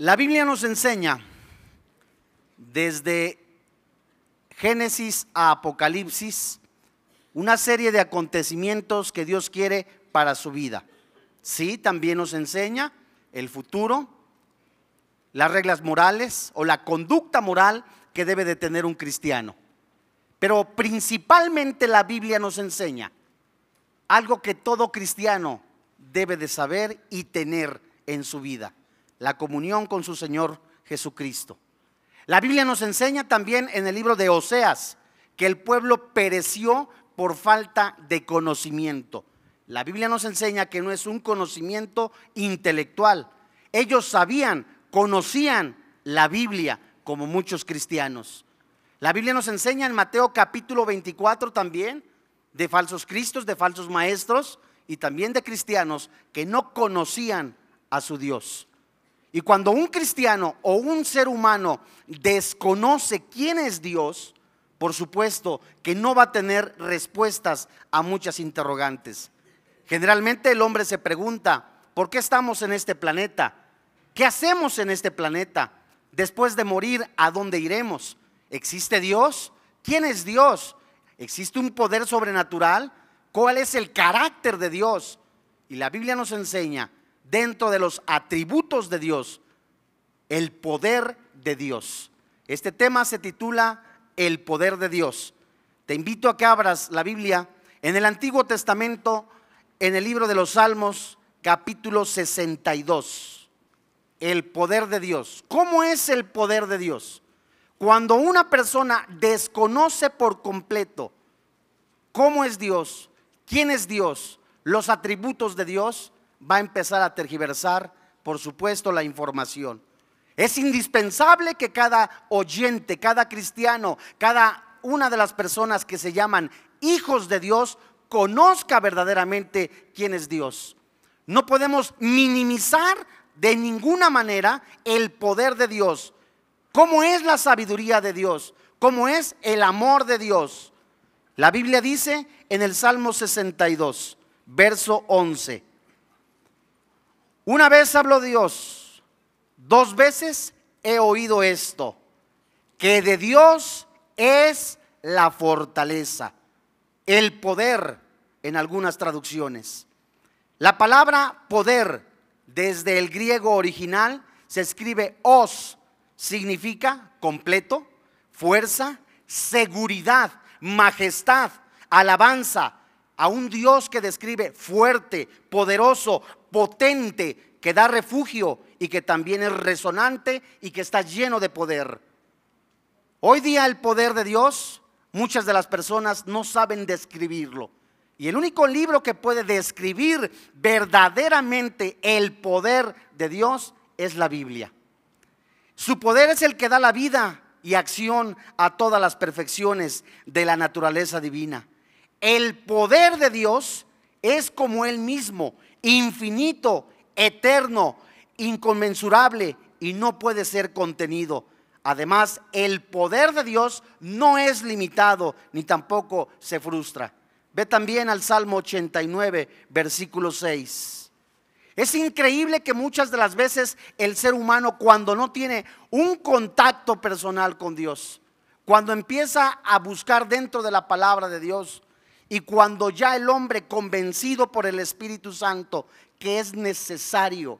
La Biblia nos enseña desde Génesis a Apocalipsis una serie de acontecimientos que Dios quiere para su vida. Sí, también nos enseña el futuro, las reglas morales o la conducta moral que debe de tener un cristiano. Pero principalmente la Biblia nos enseña algo que todo cristiano debe de saber y tener en su vida, la comunión con su Señor Jesucristo. La Biblia nos enseña también en el libro de Oseas que el pueblo pereció por falta de conocimiento. La Biblia nos enseña que no es un conocimiento intelectual. Ellos sabían, conocían la Biblia como muchos cristianos. La Biblia nos enseña en Mateo capítulo 24 también de falsos cristos, de falsos maestros y también de cristianos que no conocían a su Dios. Y cuando un cristiano o un ser humano desconoce quién es Dios, por supuesto que no va a tener respuestas a muchas interrogantes. Generalmente el hombre se pregunta, ¿por qué estamos en este planeta? ¿Qué hacemos en este planeta? Después de morir, ¿a dónde iremos? ¿Existe Dios? ¿Quién es Dios? ¿Existe un poder sobrenatural? ¿Cuál es el carácter de Dios? Y la Biblia nos enseña, dentro de los atributos de Dios, el poder de Dios. Este tema se titula El poder de Dios. Te invito a que abras la Biblia en el Antiguo Testamento, en el libro de los Salmos, capítulo 62. El poder de Dios. ¿Cómo es el poder de Dios? Cuando una persona desconoce por completo cómo es Dios, quién es Dios, los atributos de Dios, va a empezar a tergiversar, por supuesto, la información. Es indispensable que cada oyente, cada cristiano, cada una de las personas que se llaman hijos de Dios, conozca verdaderamente quién es Dios. No podemos minimizar de ninguna manera el poder de Dios ¿Cómo es la sabiduría de Dios? ¿Cómo es el amor de Dios? La Biblia dice en el Salmo 62, verso 11. Una vez habló Dios, dos veces he oído esto, que de Dios es la fortaleza, el poder en algunas traducciones. La palabra poder desde el griego original se escribe os significa completo, fuerza, seguridad, majestad, alabanza a un Dios que describe fuerte, poderoso, potente, que da refugio y que también es resonante y que está lleno de poder. Hoy día el poder de Dios, muchas de las personas no saben describirlo. Y el único libro que puede describir verdaderamente el poder de Dios es la Biblia. Su poder es el que da la vida y acción a todas las perfecciones de la naturaleza divina. El poder de Dios es como Él mismo, infinito, eterno, inconmensurable y no puede ser contenido. Además, el poder de Dios no es limitado ni tampoco se frustra. Ve también al Salmo 89, versículo 6. Es increíble que muchas de las veces el ser humano cuando no tiene un contacto personal con Dios, cuando empieza a buscar dentro de la palabra de Dios y cuando ya el hombre convencido por el Espíritu Santo que es necesario,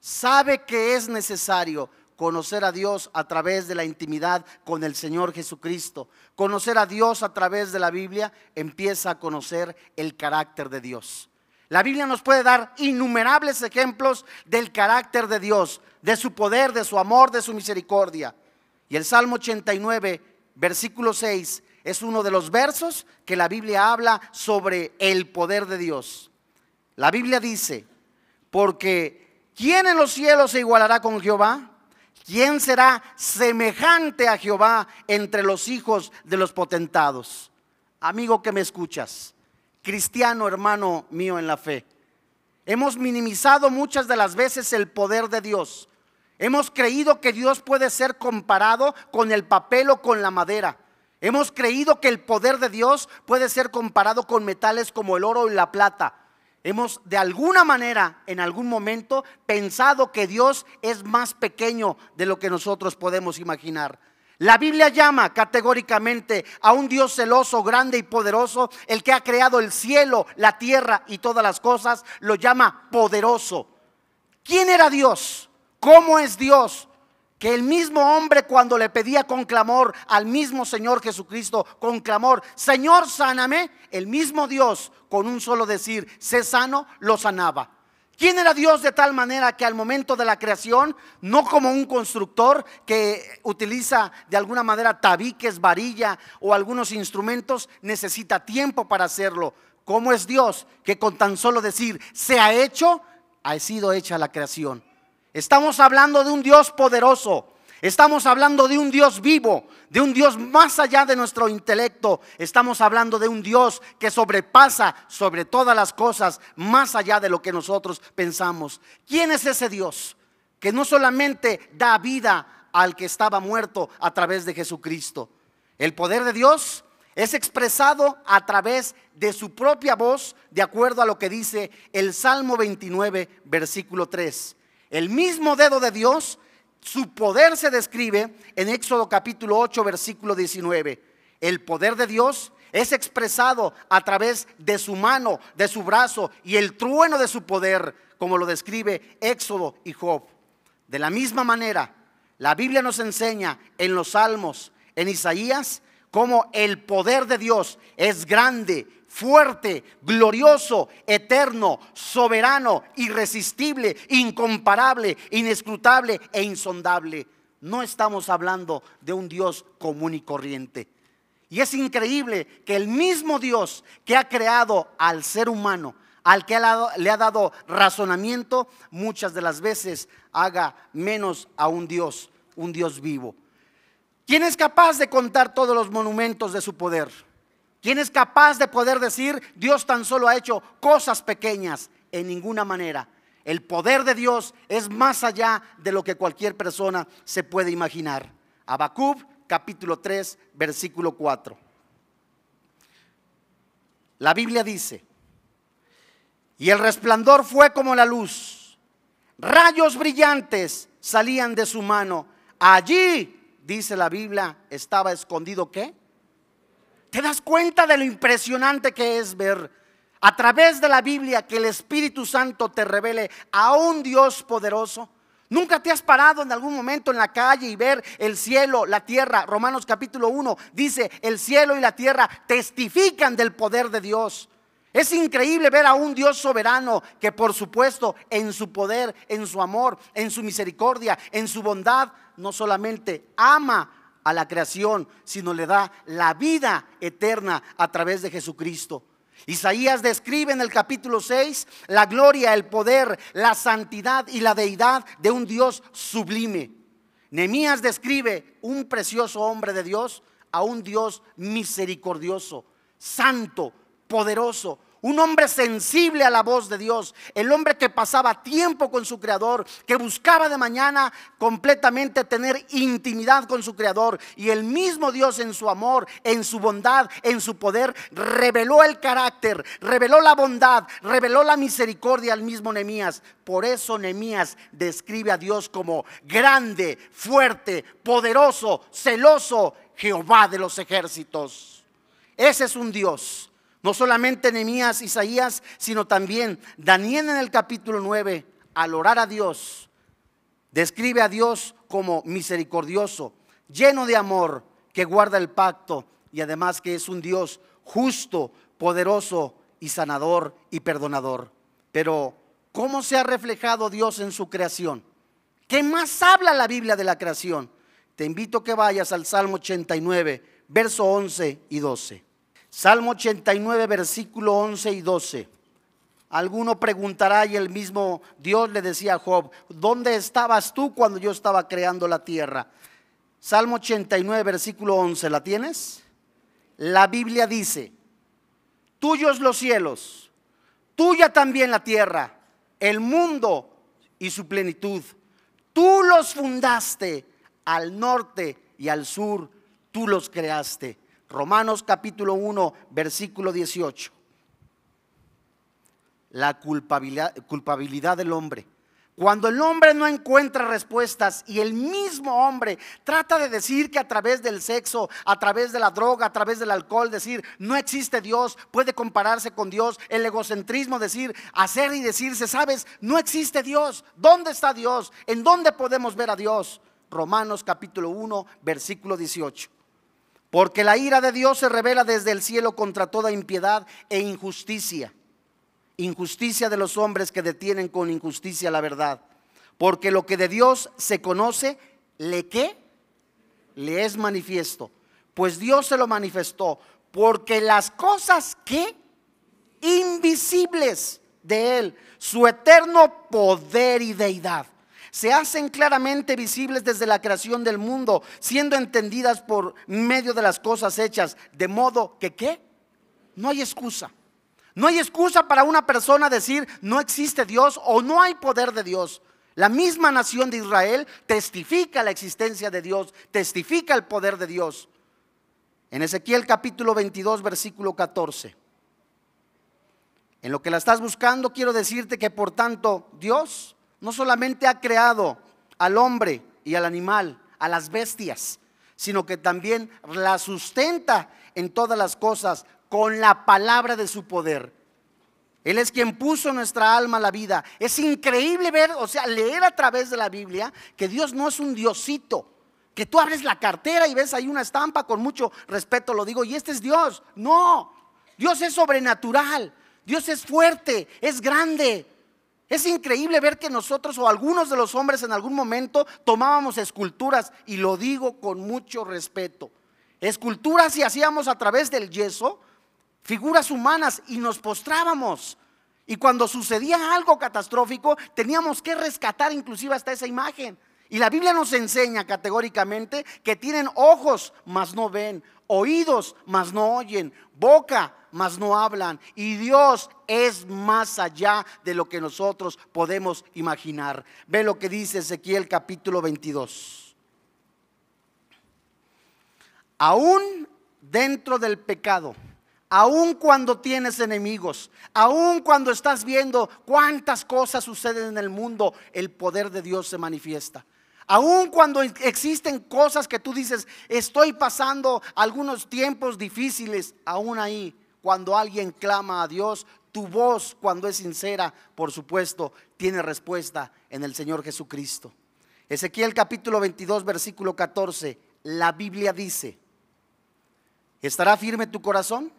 sabe que es necesario conocer a Dios a través de la intimidad con el Señor Jesucristo, conocer a Dios a través de la Biblia, empieza a conocer el carácter de Dios. La Biblia nos puede dar innumerables ejemplos del carácter de Dios, de su poder, de su amor, de su misericordia. Y el Salmo 89, versículo 6, es uno de los versos que la Biblia habla sobre el poder de Dios. La Biblia dice, porque ¿quién en los cielos se igualará con Jehová? ¿Quién será semejante a Jehová entre los hijos de los potentados? Amigo que me escuchas, cristiano hermano mío en la fe. Hemos minimizado muchas de las veces el poder de Dios. Hemos creído que Dios puede ser comparado con el papel o con la madera. Hemos creído que el poder de Dios puede ser comparado con metales como el oro y la plata. Hemos de alguna manera, en algún momento, pensado que Dios es más pequeño de lo que nosotros podemos imaginar. La Biblia llama categóricamente a un Dios celoso, grande y poderoso, el que ha creado el cielo, la tierra y todas las cosas, lo llama poderoso. ¿Quién era Dios? ¿Cómo es Dios? Que el mismo hombre cuando le pedía con clamor al mismo Señor Jesucristo, con clamor, Señor, sáname, el mismo Dios con un solo decir, sé sano, lo sanaba. ¿Quién era Dios de tal manera que al momento de la creación, no como un constructor que utiliza de alguna manera tabiques, varilla o algunos instrumentos, necesita tiempo para hacerlo? ¿Cómo es Dios que con tan solo decir, se ha hecho, ha sido hecha la creación? Estamos hablando de un Dios poderoso. Estamos hablando de un Dios vivo, de un Dios más allá de nuestro intelecto. Estamos hablando de un Dios que sobrepasa sobre todas las cosas, más allá de lo que nosotros pensamos. ¿Quién es ese Dios? Que no solamente da vida al que estaba muerto a través de Jesucristo. El poder de Dios es expresado a través de su propia voz, de acuerdo a lo que dice el Salmo 29, versículo 3. El mismo dedo de Dios, su poder se describe en Éxodo capítulo 8, versículo 19. El poder de Dios es expresado a través de su mano, de su brazo y el trueno de su poder, como lo describe Éxodo y Job. De la misma manera, la Biblia nos enseña en los Salmos, en Isaías, cómo el poder de Dios es grande, fuerte, glorioso, eterno, soberano, irresistible, incomparable, inescrutable e insondable. No estamos hablando de un Dios común y corriente. Y es increíble que el mismo Dios que ha creado al ser humano, al que le ha dado razonamiento, muchas de las veces haga menos a un Dios, un Dios vivo. ¿Quién es capaz de contar todos los monumentos de su poder? ¿Quién es capaz de poder decir, Dios tan solo ha hecho cosas pequeñas? En ninguna manera. El poder de Dios es más allá de lo que cualquier persona se puede imaginar. Habacuc capítulo 3, versículo 4. La Biblia dice, y el resplandor fue como la luz, rayos brillantes salían de su mano. Allí, dice la Biblia, estaba escondido qué? ¿Te das cuenta de lo impresionante que es ver a través de la Biblia que el Espíritu Santo te revele a un Dios poderoso? ¿Nunca te has parado en algún momento en la calle y ver el cielo, la tierra? Romanos capítulo 1 dice, el cielo y la tierra testifican del poder de Dios. Es increíble ver a un Dios soberano que por supuesto en su poder, en su amor, en su misericordia, en su bondad, no solamente ama a la creación, sino le da la vida eterna a través de Jesucristo. Isaías describe en el capítulo 6 la gloria, el poder, la santidad y la deidad de un Dios sublime. Nemías describe un precioso hombre de Dios a un Dios misericordioso, santo, poderoso, un hombre sensible a la voz de Dios, el hombre que pasaba tiempo con su Creador, que buscaba de mañana completamente tener intimidad con su Creador. Y el mismo Dios en su amor, en su bondad, en su poder, reveló el carácter, reveló la bondad, reveló la misericordia al mismo Nemías. Por eso Nemías describe a Dios como grande, fuerte, poderoso, celoso, Jehová de los ejércitos. Ese es un Dios no solamente Nehemías, Isaías, sino también Daniel en el capítulo 9, al orar a Dios, describe a Dios como misericordioso, lleno de amor, que guarda el pacto y además que es un Dios justo, poderoso y sanador y perdonador. Pero, ¿cómo se ha reflejado Dios en su creación? ¿Qué más habla la Biblia de la creación? Te invito a que vayas al Salmo 89, verso 11 y 12. Salmo 89, versículo 11 y 12. Alguno preguntará y el mismo Dios le decía a Job, ¿dónde estabas tú cuando yo estaba creando la tierra? Salmo 89, versículo 11, ¿la tienes? La Biblia dice, tuyos los cielos, tuya también la tierra, el mundo y su plenitud. Tú los fundaste al norte y al sur, tú los creaste. Romanos capítulo 1, versículo 18. la culpabilidad, culpabilidad del hombre. Cuando el hombre no encuentra respuestas y el mismo hombre trata de decir que a través del sexo, a través de la droga, a través del alcohol, decir no existe Dios, puede compararse con Dios, el egocentrismo, decir, hacer y decirse, sabes, no existe Dios, ¿dónde está Dios? ¿En dónde podemos ver a Dios? Romanos capítulo 1, versículo 18. Porque la ira de Dios se revela desde el cielo contra toda impiedad e injusticia injusticia de los hombres que detienen con injusticia la verdad. Porque lo que de Dios se conoce, ¿le qué? Le es manifiesto. Pues Dios se lo manifestó. Porque las cosas que invisibles de Él, su eterno poder y deidad, se hacen claramente visibles desde la creación del mundo, siendo entendidas por medio de las cosas hechas, de modo que qué? No hay excusa. No hay excusa para una persona decir no existe Dios o no hay poder de Dios. La misma nación de Israel testifica la existencia de Dios, testifica el poder de Dios. En Ezequiel capítulo 22, versículo 14. En lo que la estás buscando, quiero decirte que por tanto Dios no solamente ha creado al hombre y al animal, a las bestias, sino que también la sustenta en todas las cosas con la palabra de su poder. Él es quien puso nuestra alma la vida. Es increíble ver, o sea, leer a través de la Biblia que Dios no es un diosito, que tú abres la cartera y ves ahí una estampa, con mucho respeto lo digo, y este es Dios. No, Dios es sobrenatural, Dios es fuerte, es grande. Es increíble ver que nosotros o algunos de los hombres en algún momento tomábamos esculturas, y lo digo con mucho respeto. Esculturas y hacíamos a través del yeso figuras humanas y nos postrábamos. Y cuando sucedía algo catastrófico, teníamos que rescatar inclusive hasta esa imagen. Y la Biblia nos enseña categóricamente que tienen ojos, mas no ven, oídos, mas no oyen, boca, mas no hablan. Y Dios es más allá de lo que nosotros podemos imaginar. Ve lo que dice Ezequiel capítulo 22. Aún dentro del pecado aun cuando tienes enemigos, aun cuando estás viendo cuántas cosas suceden en el mundo, el poder de Dios se manifiesta. Aun cuando existen cosas que tú dices, estoy pasando algunos tiempos difíciles, aún ahí, cuando alguien clama a Dios, tu voz, cuando es sincera, por supuesto, tiene respuesta en el Señor Jesucristo. Ezequiel capítulo 22, versículo 14, la Biblia dice, ¿estará firme tu corazón?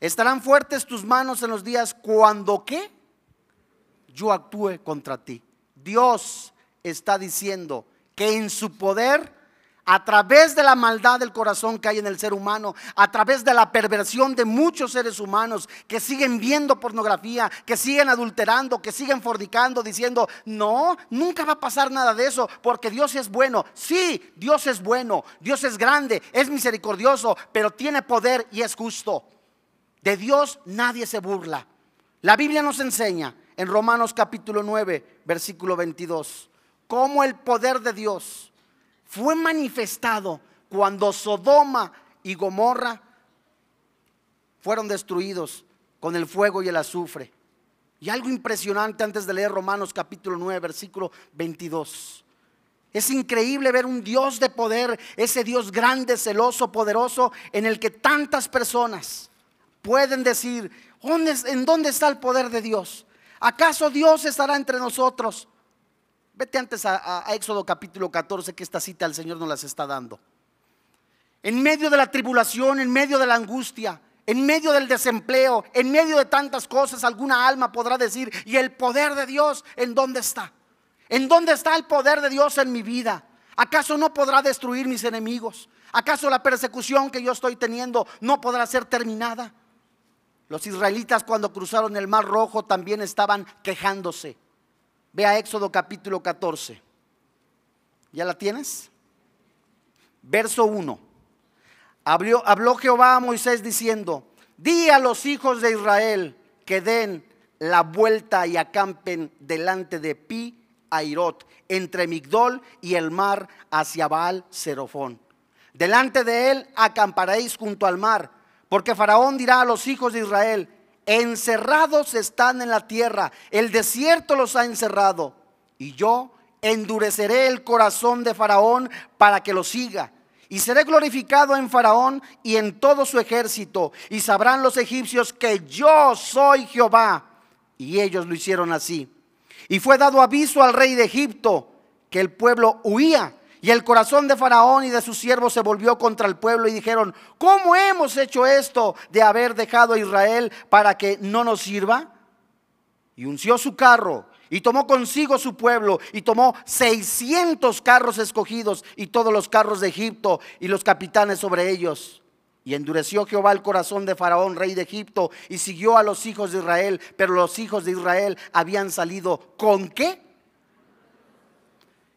Estarán fuertes tus manos en los días cuando qué? Yo actúe contra ti. Dios está diciendo que en su poder, a través de la maldad del corazón que hay en el ser humano, a través de la perversión de muchos seres humanos que siguen viendo pornografía, que siguen adulterando, que siguen fornicando, diciendo, no, nunca va a pasar nada de eso, porque Dios es bueno. Sí, Dios es bueno, Dios es grande, es misericordioso, pero tiene poder y es justo. De Dios nadie se burla. La Biblia nos enseña en Romanos capítulo 9, versículo 22, cómo el poder de Dios fue manifestado cuando Sodoma y Gomorra fueron destruidos con el fuego y el azufre. Y algo impresionante antes de leer Romanos capítulo 9, versículo 22. Es increíble ver un Dios de poder, ese Dios grande, celoso, poderoso, en el que tantas personas pueden decir, ¿en dónde está el poder de Dios? ¿Acaso Dios estará entre nosotros? Vete antes a, Éxodo capítulo 14, que esta cita el Señor nos las está dando. En medio de la tribulación, en medio de la angustia, en medio del desempleo, en medio de tantas cosas, alguna alma podrá decir, ¿y el poder de Dios en dónde está? ¿En dónde está el poder de Dios en mi vida? ¿Acaso no podrá destruir mis enemigos? ¿Acaso la persecución que yo estoy teniendo no podrá ser terminada? Los israelitas cuando cruzaron el Mar Rojo también estaban quejándose. Ve a Éxodo capítulo 14. ¿Ya la tienes? Verso 1. Habló, Jehová a Moisés diciendo, di a los hijos de Israel que den la vuelta y acampen delante de Pi Airot, entre Migdol y el mar hacia Baal Serofón. Delante de él acamparéis junto al mar porque Faraón dirá a los hijos de Israel, encerrados están en la tierra, el desierto los ha encerrado, y yo endureceré el corazón de Faraón para que lo siga. Y seré glorificado en Faraón y en todo su ejército, y sabrán los egipcios que yo soy Jehová. Y ellos lo hicieron así. Y fue dado aviso al rey de Egipto que el pueblo huía. Y el corazón de Faraón y de sus siervos se volvió contra el pueblo y dijeron, ¿cómo hemos hecho esto de haber dejado a Israel para que no nos sirva? Y unció su carro y tomó consigo su pueblo y tomó 600 carros escogidos y todos los carros de Egipto y los capitanes sobre ellos. Y endureció Jehová el corazón de Faraón, rey de Egipto, y siguió a los hijos de Israel. Pero los hijos de Israel habían salido con qué?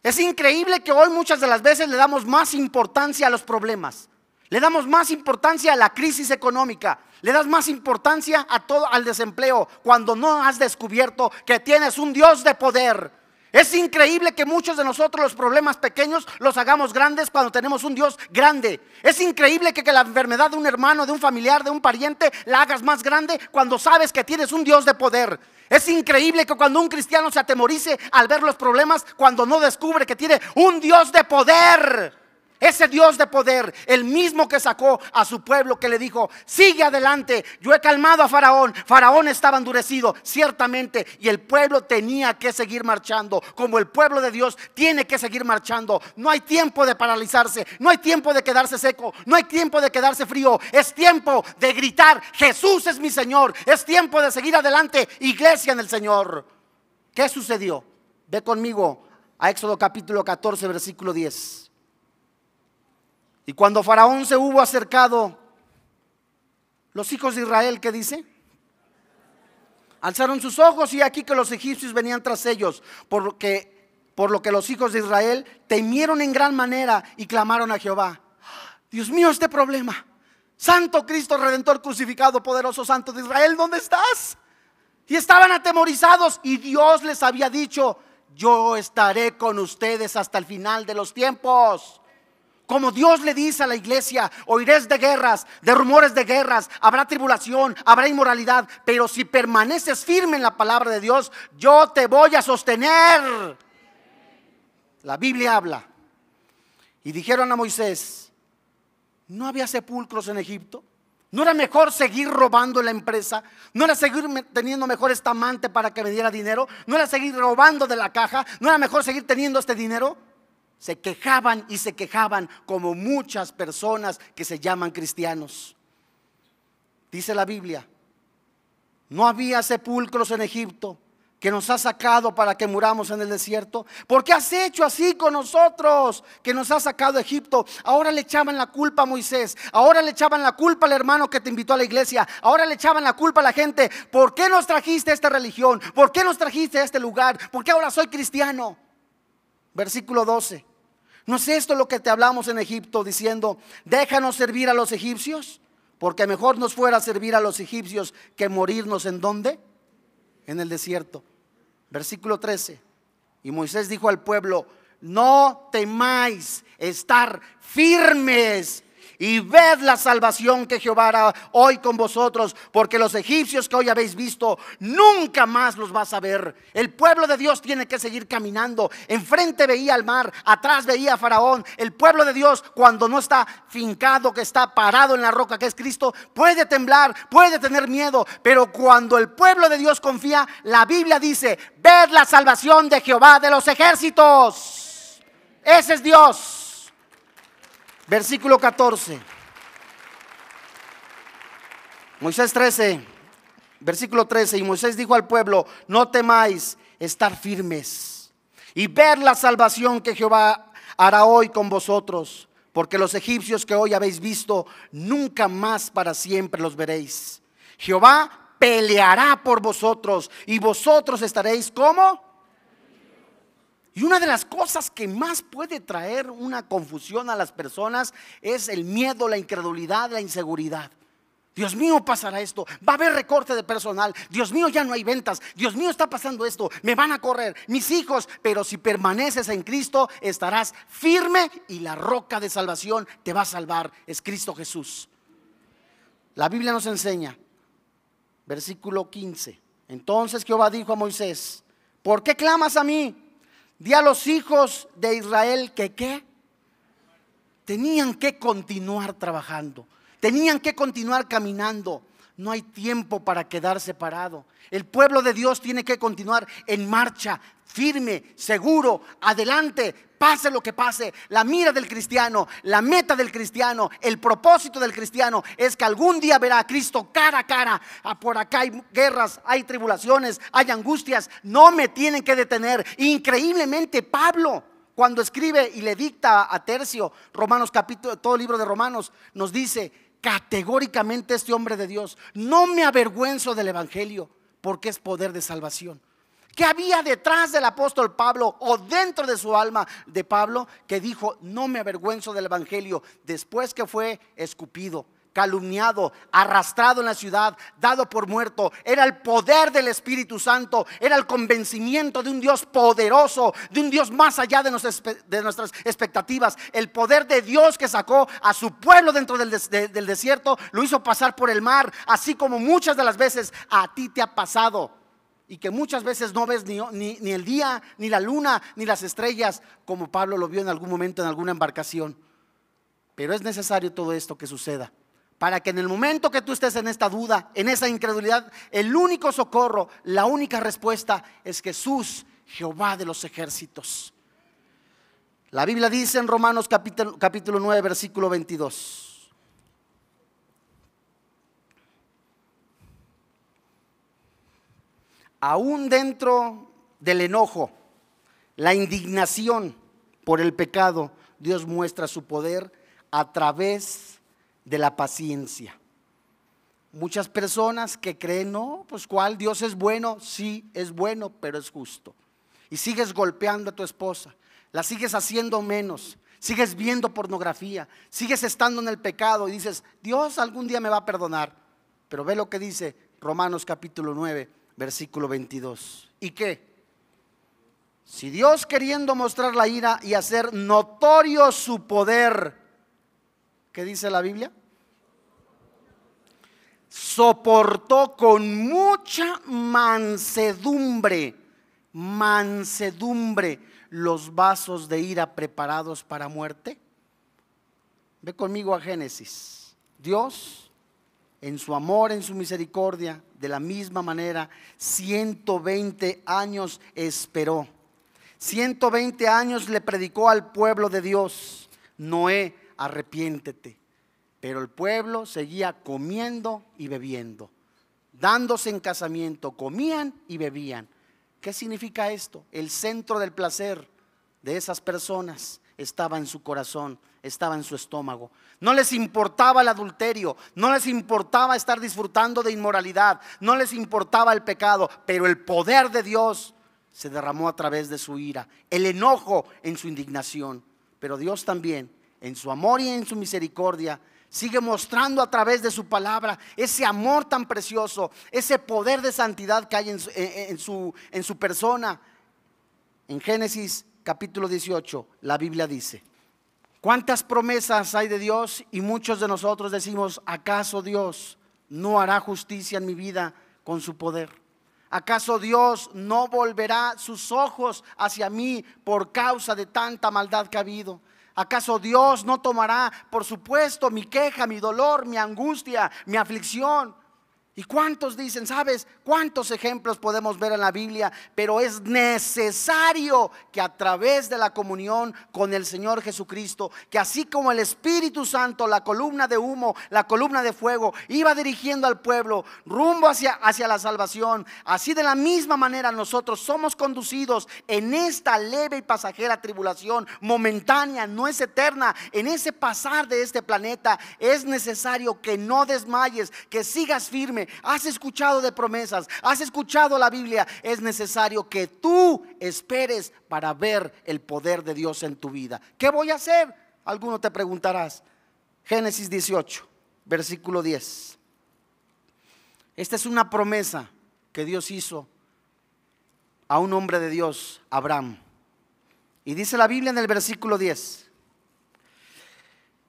Es increíble que hoy muchas de las veces le damos más importancia a los problemas. Le damos más importancia a la crisis económica. Le das más importancia a todo al desempleo cuando no has descubierto que tienes un Dios de poder es increíble que muchos de nosotros los problemas pequeños los hagamos grandes cuando tenemos un Dios grande. Es increíble que, la enfermedad de un hermano, de un familiar, de un pariente, la hagas más grande cuando sabes que tienes un Dios de poder. Es increíble que cuando un cristiano se atemorice al ver los problemas, cuando no descubre que tiene un Dios de poder. Ese Dios de poder, el mismo que sacó a su pueblo, que le dijo, sigue adelante, yo he calmado a Faraón. Faraón estaba endurecido, ciertamente, y el pueblo tenía que seguir marchando, como el pueblo de Dios tiene que seguir marchando. No hay tiempo de paralizarse, no hay tiempo de quedarse seco, no hay tiempo de quedarse frío. Es tiempo de gritar, Jesús es mi Señor. Es tiempo de seguir adelante, iglesia en el Señor. ¿Qué sucedió? Ve conmigo a Éxodo capítulo 14, versículo 10. Y cuando Faraón se hubo acercado, los hijos de Israel, ¿qué dice? Alzaron sus ojos y aquí que los egipcios venían tras ellos, por lo que los hijos de Israel temieron en gran manera y clamaron a Jehová. Dios mío, este problema. Santo Cristo Redentor crucificado, poderoso Santo de Israel, ¿dónde estás? Y estaban atemorizados y Dios les había dicho, yo estaré con ustedes hasta el final de los tiempos. Como Dios le dice a la iglesia, oiréis de guerras, de rumores de guerras, habrá tribulación, habrá inmoralidad, pero si permaneces firme en la palabra de Dios, yo te voy a sostener. La Biblia habla. Y dijeron a Moisés, ¿no había sepulcros en Egipto? ¿No era mejor seguir robando la empresa? ¿No era seguir teniendo mejor estamante para que me diera dinero? ¿No era seguir robando de la caja? ¿No era mejor seguir teniendo este dinero? Se quejaban y se quejaban como muchas personas que se llaman cristianos. Dice la Biblia, no había sepulcros en Egipto que nos ha sacado para que muramos en el desierto. ¿Por qué has hecho así con nosotros que nos ha sacado de Egipto? Ahora le echaban la culpa a Moisés, ahora le echaban la culpa al hermano que te invitó a la iglesia, ahora le echaban la culpa a la gente. ¿Por qué nos trajiste a esta religión? ¿Por qué nos trajiste a este lugar? ¿Por qué ahora soy cristiano? Versículo 12. ¿No es esto lo que te hablamos en Egipto diciendo, déjanos servir a los egipcios? Porque mejor nos fuera servir a los egipcios que morirnos en dónde? En el desierto. Versículo 13. Y Moisés dijo al pueblo, no temáis estar firmes y ved la salvación que Jehová hará hoy con vosotros, porque los egipcios que hoy habéis visto, nunca más los vas a ver. El pueblo de Dios tiene que seguir caminando. Enfrente veía al mar, atrás veía a Faraón. El pueblo de Dios, cuando no está fincado, que está parado en la roca que es Cristo, puede temblar, puede tener miedo, pero cuando el pueblo de Dios confía, la Biblia dice, ved la salvación de Jehová de los ejércitos. Ese es Dios. Versículo 14. Moisés 13, versículo 13. Y Moisés dijo al pueblo, no temáis estar firmes y ver la salvación que Jehová hará hoy con vosotros, porque los egipcios que hoy habéis visto, nunca más para siempre los veréis. Jehová peleará por vosotros y vosotros estaréis como y una de las cosas que más puede traer una confusión a las personas es el miedo, la incredulidad, la inseguridad. Dios mío, pasará esto. Va a haber recorte de personal. Dios mío, ya no hay ventas. Dios mío, está pasando esto. Me van a correr mis hijos. Pero si permaneces en Cristo, estarás firme y la roca de salvación te va a salvar. Es Cristo Jesús. La Biblia nos enseña, versículo 15. Entonces Jehová dijo a Moisés, ¿por qué clamas a mí? Di a los hijos de Israel que qué? Tenían que continuar trabajando, tenían que continuar caminando. No hay tiempo para quedar separado. El pueblo de Dios tiene que continuar en marcha, firme, seguro, adelante, pase lo que pase. La mira del cristiano, la meta del cristiano, el propósito del cristiano es que algún día verá a Cristo cara a cara. Ah, por acá hay guerras, hay tribulaciones, hay angustias. No me tienen que detener. Increíblemente, Pablo cuando escribe y le dicta a Tercio, Romanos capítulo, todo libro de Romanos, nos dice categóricamente este hombre de Dios, no me avergüenzo del Evangelio, porque es poder de salvación. ¿Qué había detrás del apóstol Pablo o dentro de su alma de Pablo que dijo, no me avergüenzo del Evangelio después que fue escupido? calumniado, arrastrado en la ciudad, dado por muerto. Era el poder del Espíritu Santo, era el convencimiento de un Dios poderoso, de un Dios más allá de nuestras, expectativas. El poder de Dios que sacó a su pueblo dentro del, del desierto, lo hizo pasar por el mar, así como muchas de las veces a ti te ha pasado. Y que muchas veces no ves ni, ni, el día, ni la luna, ni las estrellas, como Pablo lo vio en algún momento en alguna embarcación. Pero es necesario todo esto que suceda para que en el momento que tú estés en esta duda, en esa incredulidad, el único socorro, la única respuesta es Jesús, Jehová de los ejércitos. La Biblia dice en Romanos capítulo, capítulo 9, versículo 22. Aún dentro del enojo, la indignación por el pecado, Dios muestra su poder a través de la paciencia. Muchas personas que creen, no, pues cuál, Dios es bueno, sí, es bueno, pero es justo. Y sigues golpeando a tu esposa, la sigues haciendo menos, sigues viendo pornografía, sigues estando en el pecado y dices, Dios algún día me va a perdonar. Pero ve lo que dice Romanos capítulo 9, versículo 22. ¿Y qué? Si Dios queriendo mostrar la ira y hacer notorio su poder, ¿Qué dice la Biblia? Soportó con mucha mansedumbre, mansedumbre, los vasos de ira preparados para muerte. Ve conmigo a Génesis. Dios, en su amor, en su misericordia, de la misma manera, 120 años esperó. 120 años le predicó al pueblo de Dios. Noé arrepiéntete. Pero el pueblo seguía comiendo y bebiendo, dándose en casamiento, comían y bebían. ¿Qué significa esto? El centro del placer de esas personas estaba en su corazón, estaba en su estómago. No les importaba el adulterio, no les importaba estar disfrutando de inmoralidad, no les importaba el pecado, pero el poder de Dios se derramó a través de su ira, el enojo en su indignación. Pero Dios también en su amor y en su misericordia, sigue mostrando a través de su palabra ese amor tan precioso, ese poder de santidad que hay en su, persona. En Génesis capítulo 18, la Biblia dice, ¿cuántas promesas hay de Dios? Y muchos de nosotros decimos, ¿acaso Dios no hará justicia en mi vida con su poder? ¿Acaso Dios no volverá sus ojos hacia mí por causa de tanta maldad que ha habido? ¿Acaso Dios no tomará, por supuesto, mi queja, mi dolor, mi angustia, mi aflicción? ¿Y cuántos dicen, sabes, cuántos ejemplos podemos ver en la Biblia? Pero es necesario que a través de la comunión con el Señor Jesucristo, que así como el Espíritu Santo, la columna de humo, la columna de fuego, iba dirigiendo al pueblo rumbo hacia, hacia la salvación, así de la misma manera nosotros somos conducidos en esta leve y pasajera tribulación momentánea, no es eterna, en ese pasar de este planeta, es necesario que no desmayes, que sigas firme has escuchado de promesas, has escuchado la Biblia, es necesario que tú esperes para ver el poder de Dios en tu vida. ¿Qué voy a hacer? Alguno te preguntarás. Génesis 18, versículo 10. Esta es una promesa que Dios hizo a un hombre de Dios, Abraham. Y dice la Biblia en el versículo 10.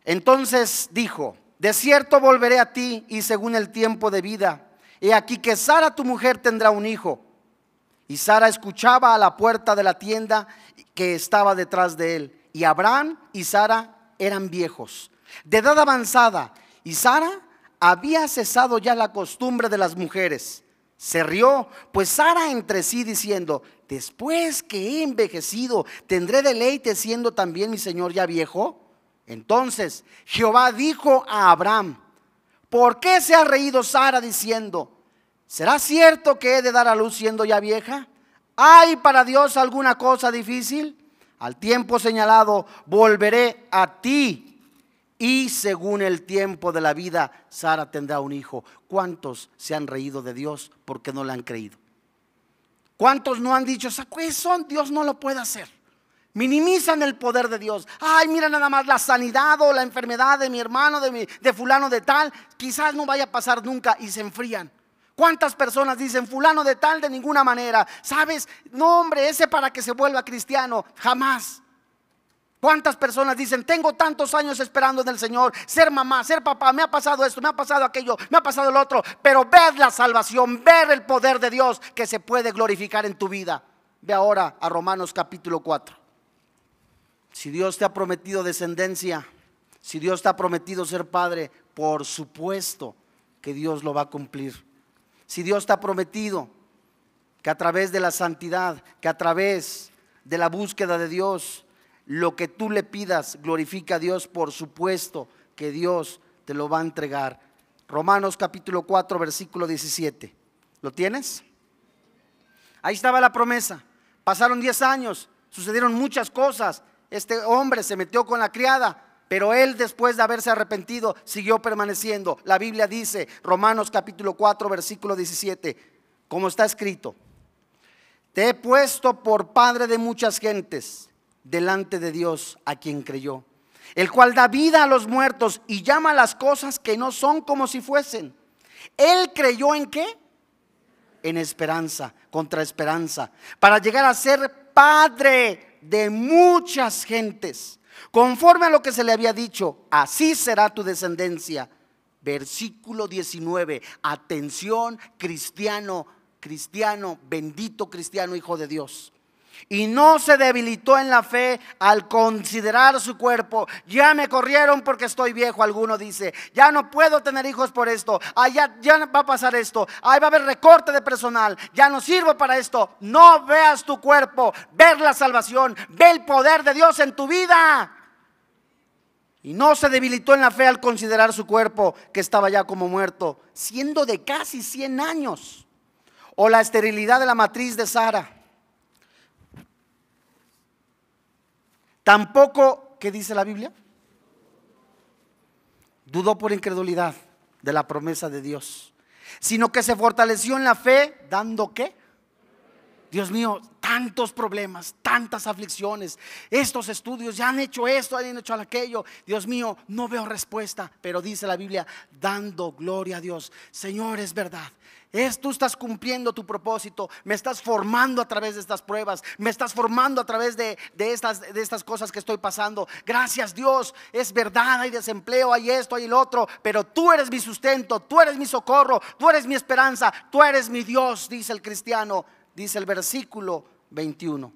Entonces dijo, de cierto volveré a ti y según el tiempo de vida he aquí que Sara tu mujer tendrá un hijo. Y Sara escuchaba a la puerta de la tienda que estaba detrás de él. Y Abraham y Sara eran viejos, de edad avanzada. Y Sara había cesado ya la costumbre de las mujeres. Se rió, pues Sara entre sí diciendo, después que he envejecido, ¿tendré deleite siendo también mi señor ya viejo? Entonces Jehová dijo a Abraham, ¿por qué se ha reído Sara diciendo, ¿será cierto que he de dar a luz siendo ya vieja? ¿Hay para Dios alguna cosa difícil? Al tiempo señalado volveré a ti y según el tiempo de la vida, Sara tendrá un hijo. ¿Cuántos se han reído de Dios porque no le han creído? ¿Cuántos no han dicho, son? Dios no lo puede hacer? Minimizan el poder de Dios. Ay, mira nada más la sanidad o la enfermedad de mi hermano, de, fulano de tal. Quizás no vaya a pasar nunca y se enfrían. ¿Cuántas personas dicen fulano de tal de ninguna manera? ¿Sabes? No, hombre, ese para que se vuelva cristiano. Jamás. ¿Cuántas personas dicen, tengo tantos años esperando en el Señor, ser mamá, ser papá, me ha pasado esto, me ha pasado aquello, me ha pasado el otro, pero ver la salvación, ver el poder de Dios que se puede glorificar en tu vida. Ve ahora a Romanos capítulo 4. Si Dios te ha prometido descendencia, si Dios te ha prometido ser padre, por supuesto que Dios lo va a cumplir. Si Dios te ha prometido que a través de la santidad, que a través de la búsqueda de Dios, lo que tú le pidas, glorifica a Dios, por supuesto que Dios te lo va a entregar. Romanos capítulo 4, versículo 17. ¿Lo tienes? Ahí estaba la promesa. Pasaron 10 años, sucedieron muchas cosas. Este hombre se metió con la criada, pero él después de haberse arrepentido siguió permaneciendo. La Biblia dice, Romanos capítulo 4, versículo 17, como está escrito, te he puesto por padre de muchas gentes delante de Dios a quien creyó, el cual da vida a los muertos y llama las cosas que no son como si fuesen. Él creyó en qué? En esperanza, contra esperanza, para llegar a ser padre de muchas gentes. Conforme a lo que se le había dicho, así será tu descendencia. Versículo 19. Atención, cristiano, cristiano, bendito cristiano, hijo de Dios y no se debilitó en la fe al considerar su cuerpo. Ya me corrieron porque estoy viejo, alguno dice. Ya no puedo tener hijos por esto. ya, ya va a pasar esto. Ahí va a haber recorte de personal. Ya no sirvo para esto. No veas tu cuerpo. Ver la salvación. Ve el poder de Dios en tu vida. Y no se debilitó en la fe al considerar su cuerpo que estaba ya como muerto, siendo de casi 100 años. O la esterilidad de la matriz de Sara Tampoco, ¿qué dice la Biblia? Dudó por incredulidad de la promesa de Dios, sino que se fortaleció en la fe, dando qué? Dios mío, tantos problemas, tantas aflicciones, estos estudios ya han hecho esto, han hecho aquello. Dios mío, no veo respuesta, pero dice la Biblia, dando gloria a Dios. Señor, es verdad. Es, tú estás cumpliendo tu propósito, me estás formando a través de estas pruebas, me estás formando a través de, estas, de estas cosas que estoy pasando. Gracias Dios, es verdad, hay desempleo, hay esto, hay el otro, pero tú eres mi sustento, tú eres mi socorro, tú eres mi esperanza, tú eres mi Dios, dice el cristiano, dice el versículo 21.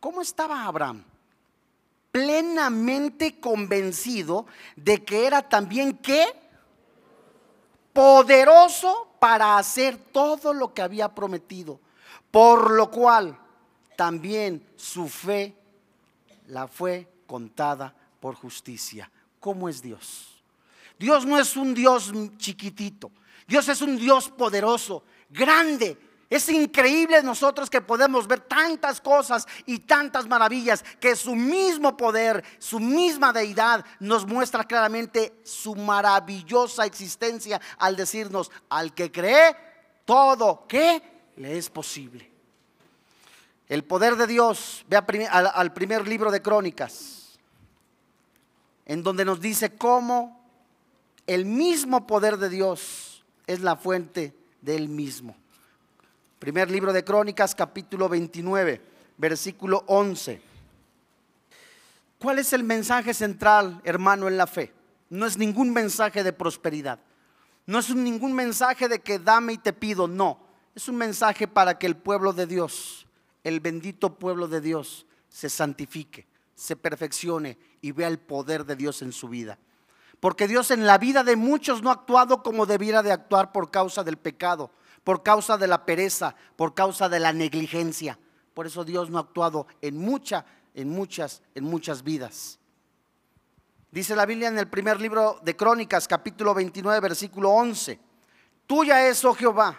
¿Cómo estaba Abraham? Plenamente convencido de que era también que poderoso para hacer todo lo que había prometido, por lo cual también su fe la fue contada por justicia. ¿Cómo es Dios? Dios no es un Dios chiquitito, Dios es un Dios poderoso, grande, es increíble nosotros que podemos ver tantas cosas y tantas maravillas que su mismo poder, su misma deidad nos muestra claramente su maravillosa existencia al decirnos, al que cree, todo que le es posible. El poder de Dios, ve al, al primer libro de Crónicas, en donde nos dice cómo el mismo poder de Dios es la fuente del mismo. Primer libro de Crónicas, capítulo 29, versículo 11. ¿Cuál es el mensaje central, hermano, en la fe? No es ningún mensaje de prosperidad. No es ningún mensaje de que dame y te pido, no. Es un mensaje para que el pueblo de Dios, el bendito pueblo de Dios, se santifique, se perfeccione y vea el poder de Dios en su vida. Porque Dios en la vida de muchos no ha actuado como debiera de actuar por causa del pecado, por causa de la pereza, por causa de la negligencia. Por eso Dios no ha actuado en muchas, en muchas, en muchas vidas. Dice la Biblia en el primer libro de Crónicas, capítulo 29, versículo 11. Tuya es, oh Jehová,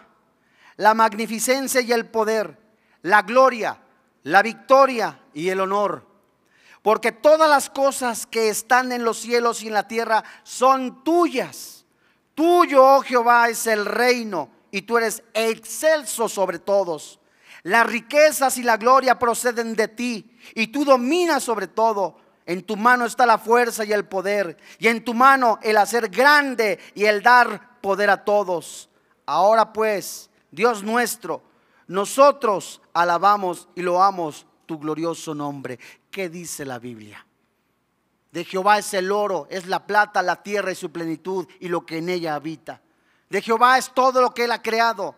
la magnificencia y el poder, la gloria, la victoria y el honor porque todas las cosas que están en los cielos y en la tierra son tuyas. Tuyo, oh Jehová, es el reino y tú eres excelso sobre todos. Las riquezas y la gloria proceden de ti y tú dominas sobre todo. En tu mano está la fuerza y el poder y en tu mano el hacer grande y el dar poder a todos. Ahora pues, Dios nuestro, nosotros alabamos y loamos tu glorioso nombre. ¿Qué dice la Biblia? De Jehová es el oro, es la plata, la tierra y su plenitud y lo que en ella habita. De Jehová es todo lo que Él ha creado,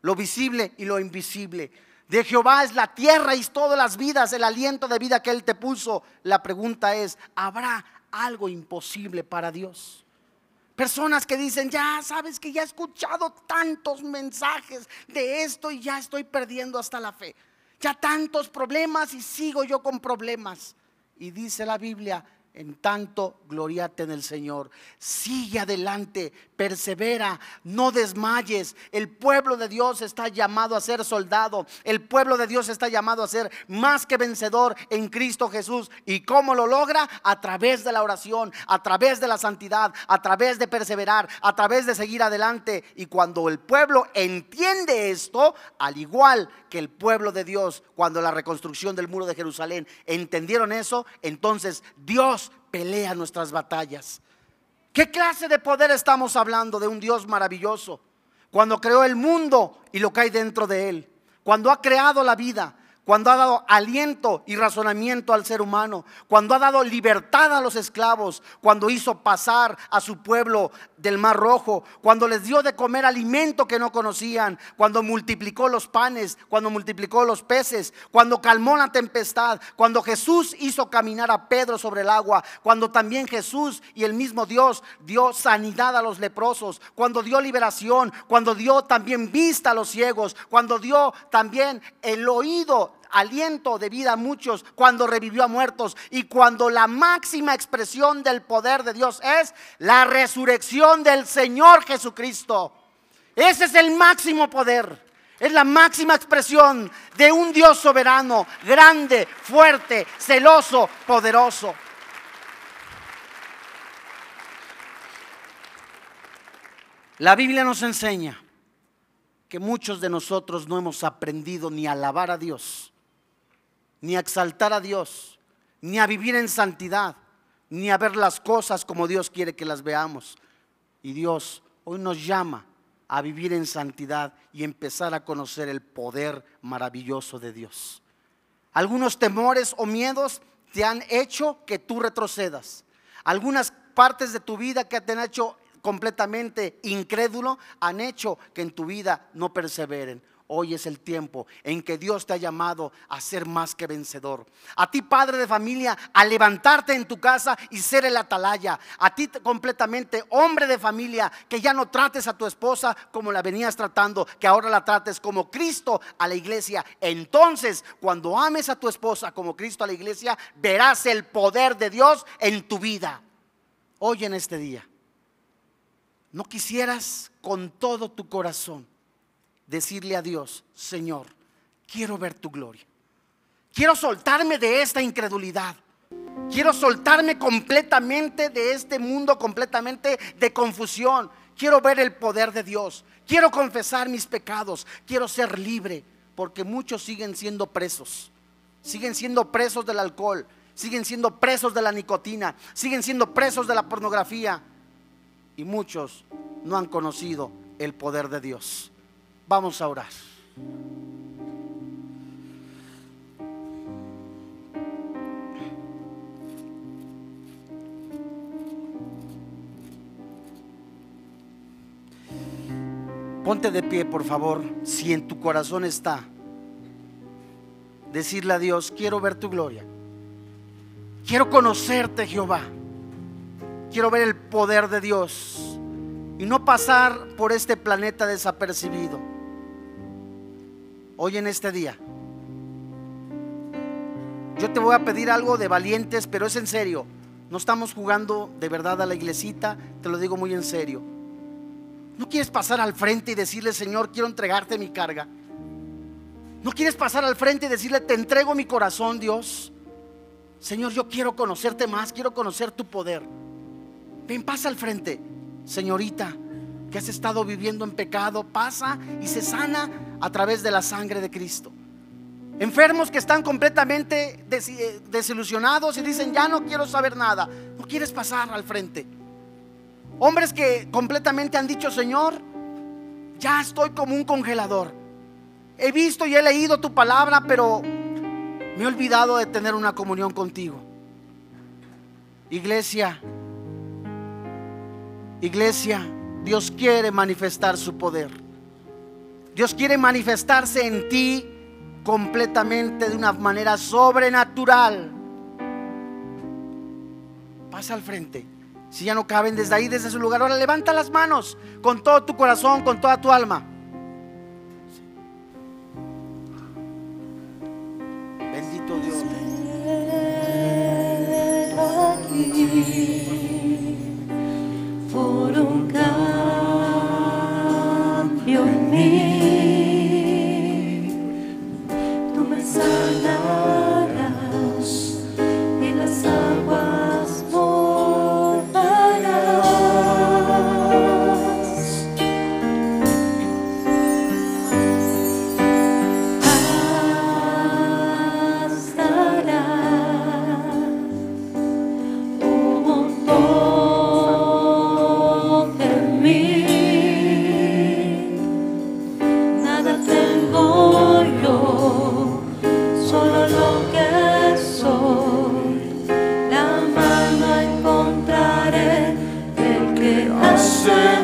lo visible y lo invisible. De Jehová es la tierra y todas las vidas, el aliento de vida que Él te puso. La pregunta es, ¿habrá algo imposible para Dios? Personas que dicen, ya sabes que ya he escuchado tantos mensajes de esto y ya estoy perdiendo hasta la fe ya tantos problemas y sigo yo con problemas. Y dice la Biblia, en tanto, gloriate en el Señor. Sigue adelante, persevera, no desmayes. El pueblo de Dios está llamado a ser soldado. El pueblo de Dios está llamado a ser más que vencedor en Cristo Jesús. ¿Y cómo lo logra? A través de la oración, a través de la santidad, a través de perseverar, a través de seguir adelante. Y cuando el pueblo entiende esto, al igual que el pueblo de Dios, cuando la reconstrucción del muro de Jerusalén entendieron eso, entonces Dios pelea nuestras batallas. ¿Qué clase de poder estamos hablando de un Dios maravilloso? Cuando creó el mundo y lo que hay dentro de él. Cuando ha creado la vida, cuando ha dado aliento y razonamiento al ser humano, cuando ha dado libertad a los esclavos, cuando hizo pasar a su pueblo del Mar Rojo, cuando les dio de comer alimento que no conocían, cuando multiplicó los panes, cuando multiplicó los peces, cuando calmó la tempestad, cuando Jesús hizo caminar a Pedro sobre el agua, cuando también Jesús y el mismo Dios dio sanidad a los leprosos, cuando dio liberación, cuando dio también vista a los ciegos, cuando dio también el oído aliento de vida a muchos, cuando revivió a muertos y cuando la máxima expresión del poder de Dios es la resurrección del Señor Jesucristo. Ese es el máximo poder. Es la máxima expresión de un Dios soberano, grande, fuerte, celoso, poderoso. La Biblia nos enseña que muchos de nosotros no hemos aprendido ni a alabar a Dios, ni a exaltar a Dios, ni a vivir en santidad, ni a ver las cosas como Dios quiere que las veamos. Y Dios hoy nos llama a vivir en santidad y empezar a conocer el poder maravilloso de Dios. Algunos temores o miedos te han hecho que tú retrocedas. Algunas partes de tu vida que te han hecho completamente incrédulo han hecho que en tu vida no perseveren. Hoy es el tiempo en que Dios te ha llamado a ser más que vencedor. A ti, padre de familia, a levantarte en tu casa y ser el atalaya. A ti completamente, hombre de familia, que ya no trates a tu esposa como la venías tratando, que ahora la trates como Cristo a la iglesia. Entonces, cuando ames a tu esposa como Cristo a la iglesia, verás el poder de Dios en tu vida. Hoy en este día, no quisieras con todo tu corazón decirle a Dios, Señor, quiero ver tu gloria. Quiero soltarme de esta incredulidad. Quiero soltarme completamente de este mundo, completamente de confusión. Quiero ver el poder de Dios. Quiero confesar mis pecados. Quiero ser libre. Porque muchos siguen siendo presos. Siguen siendo presos del alcohol. Siguen siendo presos de la nicotina. Siguen siendo presos de la pornografía. Y muchos no han conocido el poder de Dios. Vamos a orar. Ponte de pie, por favor, si en tu corazón está. Decirle a Dios, quiero ver tu gloria. Quiero conocerte, Jehová. Quiero ver el poder de Dios y no pasar por este planeta desapercibido. Hoy en este día. Yo te voy a pedir algo de valientes, pero es en serio. No estamos jugando de verdad a la iglesita, te lo digo muy en serio. ¿No quieres pasar al frente y decirle, Señor, quiero entregarte mi carga? ¿No quieres pasar al frente y decirle, te entrego mi corazón, Dios? Señor, yo quiero conocerte más, quiero conocer tu poder. Ven, pasa al frente, señorita, que has estado viviendo en pecado, pasa y se sana a través de la sangre de Cristo. Enfermos que están completamente eh, desilusionados y dicen, ya no quiero saber nada. No quieres pasar al frente. Hombres que completamente han dicho, Señor, ya estoy como un congelador. He visto y he leído tu palabra, pero me he olvidado de tener una comunión contigo. Iglesia, iglesia, Dios quiere manifestar su poder. Dios quiere manifestarse en ti completamente de una manera sobrenatural. Pasa al frente. Si ya no caben desde ahí, desde su lugar, ahora levanta las manos con todo tu corazón, con toda tu alma. say.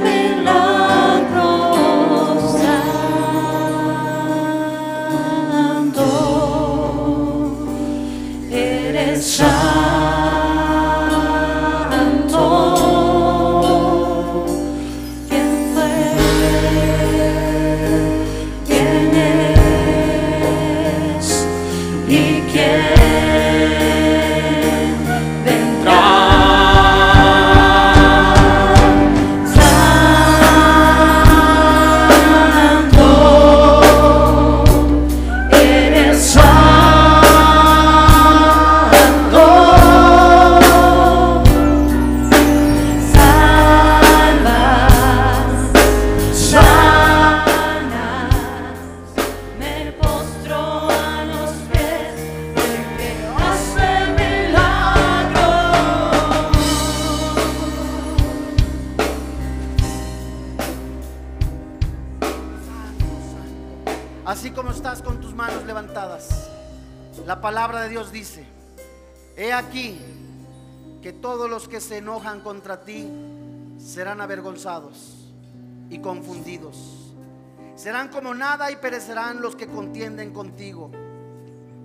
Se enojan contra ti serán avergonzados y confundidos. Serán como nada y perecerán los que contienden contigo.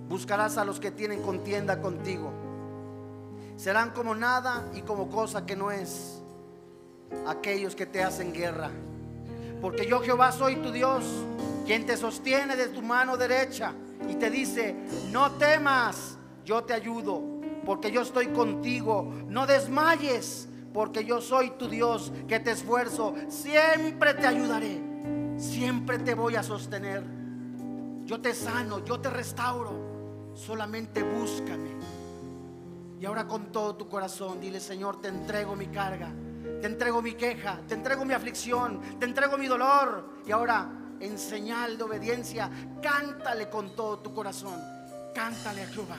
Buscarás a los que tienen contienda contigo. Serán como nada y como cosa que no es aquellos que te hacen guerra. Porque yo Jehová soy tu Dios, quien te sostiene de tu mano derecha y te dice, no temas, yo te ayudo porque yo estoy contigo. No desmayes, porque yo soy tu Dios que te esfuerzo. Siempre te ayudaré. Siempre te voy a sostener. Yo te sano, yo te restauro. Solamente búscame. Y ahora con todo tu corazón, dile, Señor, te entrego mi carga. Te entrego mi queja, te entrego mi aflicción, te entrego mi dolor. Y ahora, en señal de obediencia, cántale con todo tu corazón. Cántale a Jehová.